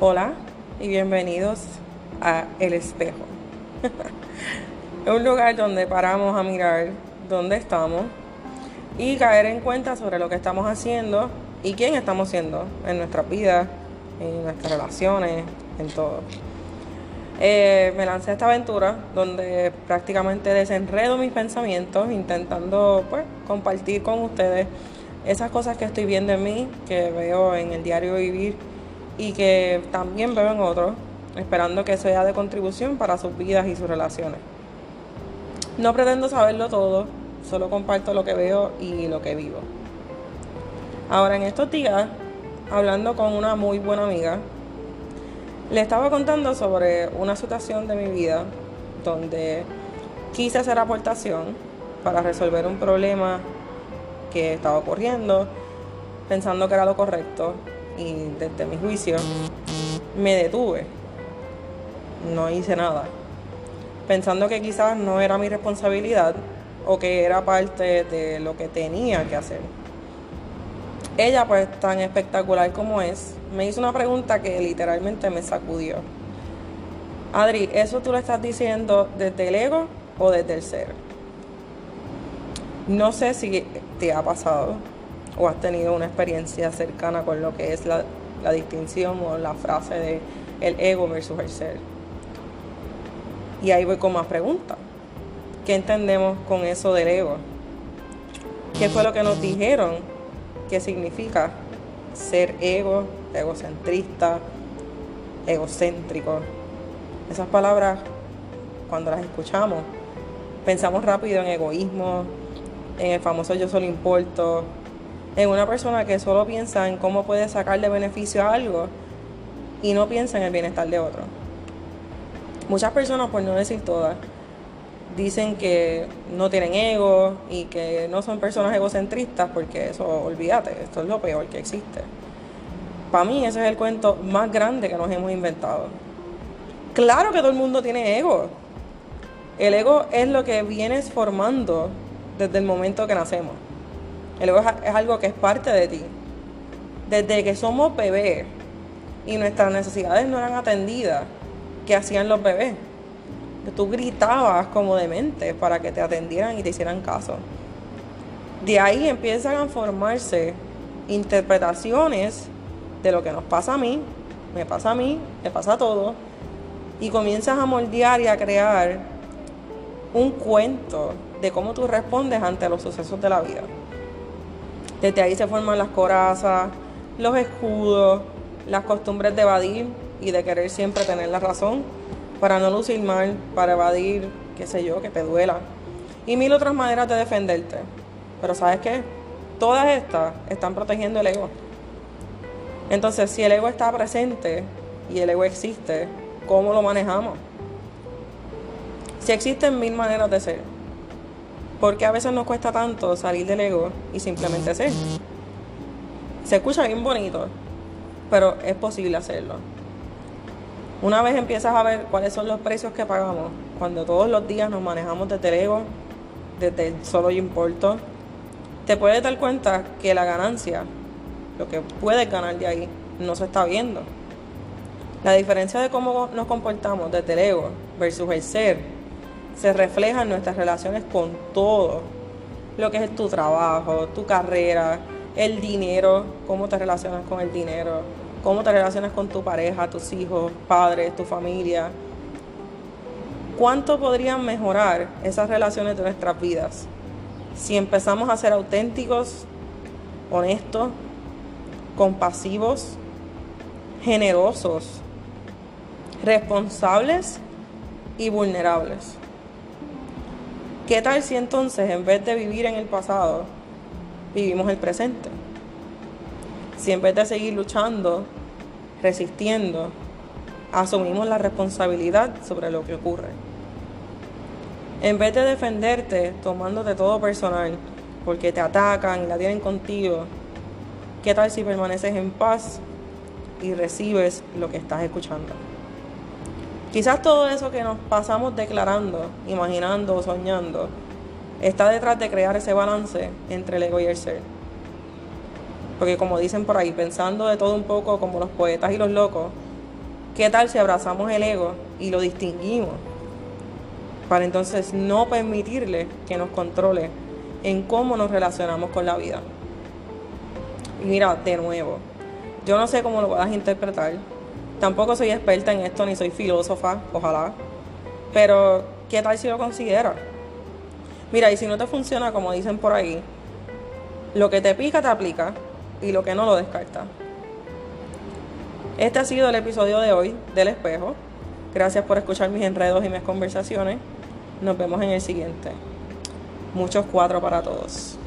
Hola y bienvenidos a El Espejo. un lugar donde paramos a mirar dónde estamos y caer en cuenta sobre lo que estamos haciendo y quién estamos siendo en nuestras vidas, en nuestras relaciones, en todo. Eh, me lancé esta aventura donde prácticamente desenredo mis pensamientos intentando pues, compartir con ustedes esas cosas que estoy viendo en mí, que veo en el diario vivir y que también veo en otros, esperando que sea de contribución para sus vidas y sus relaciones. No pretendo saberlo todo, solo comparto lo que veo y lo que vivo. Ahora, en estos días, hablando con una muy buena amiga, le estaba contando sobre una situación de mi vida donde quise hacer aportación para resolver un problema que estaba ocurriendo, pensando que era lo correcto y desde mi juicio me detuve. No hice nada. Pensando que quizás no era mi responsabilidad o que era parte de lo que tenía que hacer. Ella, pues tan espectacular como es, me hizo una pregunta que literalmente me sacudió. Adri, ¿eso tú lo estás diciendo desde el ego o desde el ser? No sé si te ha pasado o has tenido una experiencia cercana con lo que es la, la distinción o la frase de el ego versus el ser. Y ahí voy con más preguntas. ¿Qué entendemos con eso del ego? ¿Qué fue lo que nos dijeron que significa ser ego, egocentrista, egocéntrico? Esas palabras, cuando las escuchamos, pensamos rápido en egoísmo, en el famoso yo solo importo, en una persona que solo piensa en cómo puede sacarle beneficio a algo y no piensa en el bienestar de otro. Muchas personas, por no decir todas, dicen que no tienen ego y que no son personas egocentristas porque eso, olvídate, esto es lo peor que existe. Para mí ese es el cuento más grande que nos hemos inventado. Claro que todo el mundo tiene ego. El ego es lo que vienes formando desde el momento que nacemos. El ego es algo que es parte de ti. Desde que somos bebés y nuestras necesidades no eran atendidas, ¿qué hacían los bebés? Tú gritabas como demente para que te atendieran y te hicieran caso. De ahí empiezan a formarse interpretaciones de lo que nos pasa a mí, me pasa a mí, me pasa a todos, y comienzas a moldear y a crear un cuento de cómo tú respondes ante los sucesos de la vida. Desde ahí se forman las corazas, los escudos, las costumbres de evadir y de querer siempre tener la razón, para no lucir mal, para evadir, qué sé yo, que te duela. Y mil otras maneras de defenderte. Pero ¿sabes qué? Todas estas están protegiendo el ego. Entonces, si el ego está presente y el ego existe, ¿cómo lo manejamos? Si existen mil maneras de ser, porque a veces nos cuesta tanto salir del ego y simplemente ser. Se escucha bien bonito, pero es posible hacerlo. Una vez empiezas a ver cuáles son los precios que pagamos, cuando todos los días nos manejamos desde el ego, desde el solo yo importo, te puedes dar cuenta que la ganancia, lo que puedes ganar de ahí, no se está viendo. La diferencia de cómo nos comportamos desde el ego versus el ser se refleja en nuestras relaciones con todo. Lo que es tu trabajo, tu carrera, el dinero, cómo te relacionas con el dinero, cómo te relacionas con tu pareja, tus hijos, padres, tu familia. ¿Cuánto podrían mejorar esas relaciones de nuestras vidas si empezamos a ser auténticos, honestos, compasivos, generosos, responsables y vulnerables? ¿Qué tal si entonces en vez de vivir en el pasado, vivimos el presente? Si en vez de seguir luchando, resistiendo, asumimos la responsabilidad sobre lo que ocurre. En vez de defenderte tomándote todo personal, porque te atacan y la tienen contigo, ¿qué tal si permaneces en paz y recibes lo que estás escuchando? Quizás todo eso que nos pasamos declarando, imaginando soñando, está detrás de crear ese balance entre el ego y el ser. Porque como dicen por ahí, pensando de todo un poco como los poetas y los locos, ¿Qué tal si abrazamos el ego y lo distinguimos? Para entonces no permitirle que nos controle en cómo nos relacionamos con la vida. Mira, de nuevo, yo no sé cómo lo a interpretar. Tampoco soy experta en esto ni soy filósofa, ojalá. Pero, ¿qué tal si lo consideras? Mira, y si no te funciona como dicen por ahí, lo que te pica te aplica y lo que no lo descarta. Este ha sido el episodio de hoy del espejo. Gracias por escuchar mis enredos y mis conversaciones. Nos vemos en el siguiente. Muchos cuatro para todos.